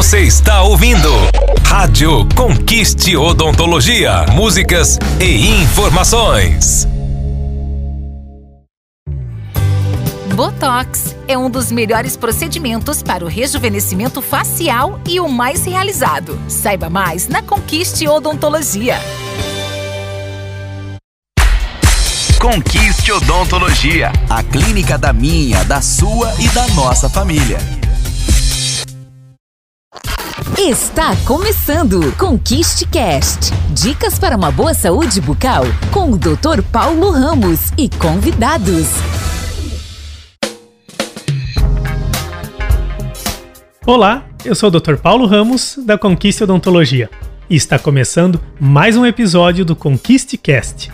Você está ouvindo Rádio Conquiste Odontologia. Músicas e informações. Botox é um dos melhores procedimentos para o rejuvenescimento facial e o mais realizado. Saiba mais na Conquiste Odontologia. Conquiste Odontologia, a clínica da minha, da sua e da nossa família. Está começando Conquiste Cast. Dicas para uma boa saúde bucal com o Dr. Paulo Ramos e convidados. Olá, eu sou o Dr. Paulo Ramos da Conquiste Odontologia e está começando mais um episódio do Conquiste Cast.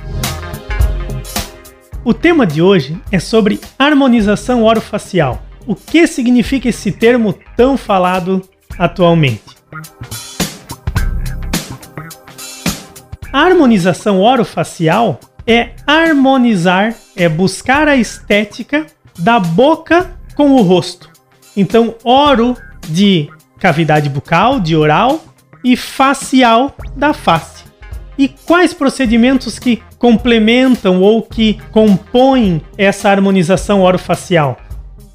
O tema de hoje é sobre harmonização orofacial. O que significa esse termo tão falado atualmente? A harmonização orofacial é harmonizar, é buscar a estética da boca com o rosto. Então, oro de cavidade bucal, de oral, e facial da face. E quais procedimentos que complementam ou que compõem essa harmonização orofacial?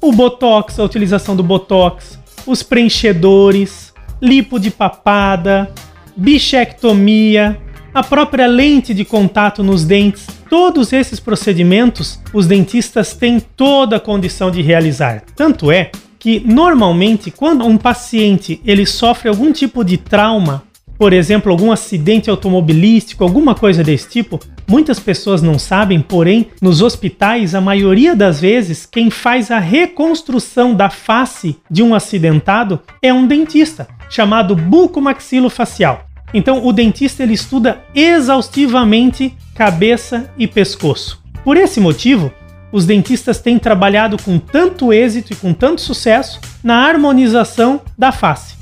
O botox, a utilização do botox, os preenchedores, lipo de papada, bichectomia, a própria lente de contato nos dentes, todos esses procedimentos os dentistas têm toda a condição de realizar. Tanto é que normalmente quando um paciente ele sofre algum tipo de trauma, por exemplo, algum acidente automobilístico, alguma coisa desse tipo, muitas pessoas não sabem, porém, nos hospitais, a maioria das vezes, quem faz a reconstrução da face de um acidentado é um dentista, chamado bucomaxilofacial. Então, o dentista ele estuda exaustivamente cabeça e pescoço. Por esse motivo, os dentistas têm trabalhado com tanto êxito e com tanto sucesso na harmonização da face.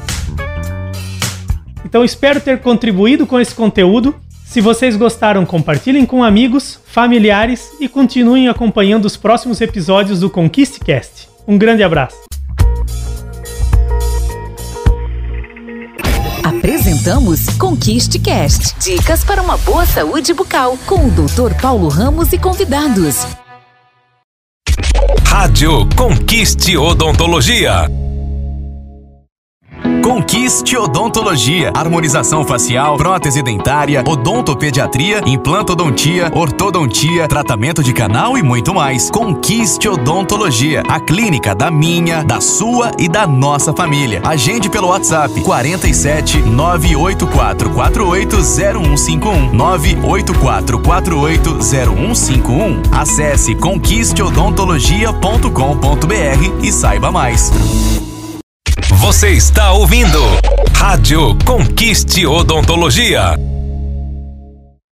Então espero ter contribuído com esse conteúdo. Se vocês gostaram, compartilhem com amigos, familiares e continuem acompanhando os próximos episódios do ConquistCast. Um grande abraço. Apresentamos Conquiste Cast. Dicas para uma boa saúde bucal com o Dr. Paulo Ramos e convidados. Rádio Conquiste Odontologia. Conquiste Odontologia, harmonização facial, prótese dentária, odontopediatria, implantodontia, ortodontia, tratamento de canal e muito mais. Conquiste Odontologia, a clínica da minha, da sua e da nossa família. Agende pelo WhatsApp 47 984 480151 984 480151. Acesse conquisteodontologia.com.br e saiba mais. Você está ouvindo Rádio Conquiste Odontologia.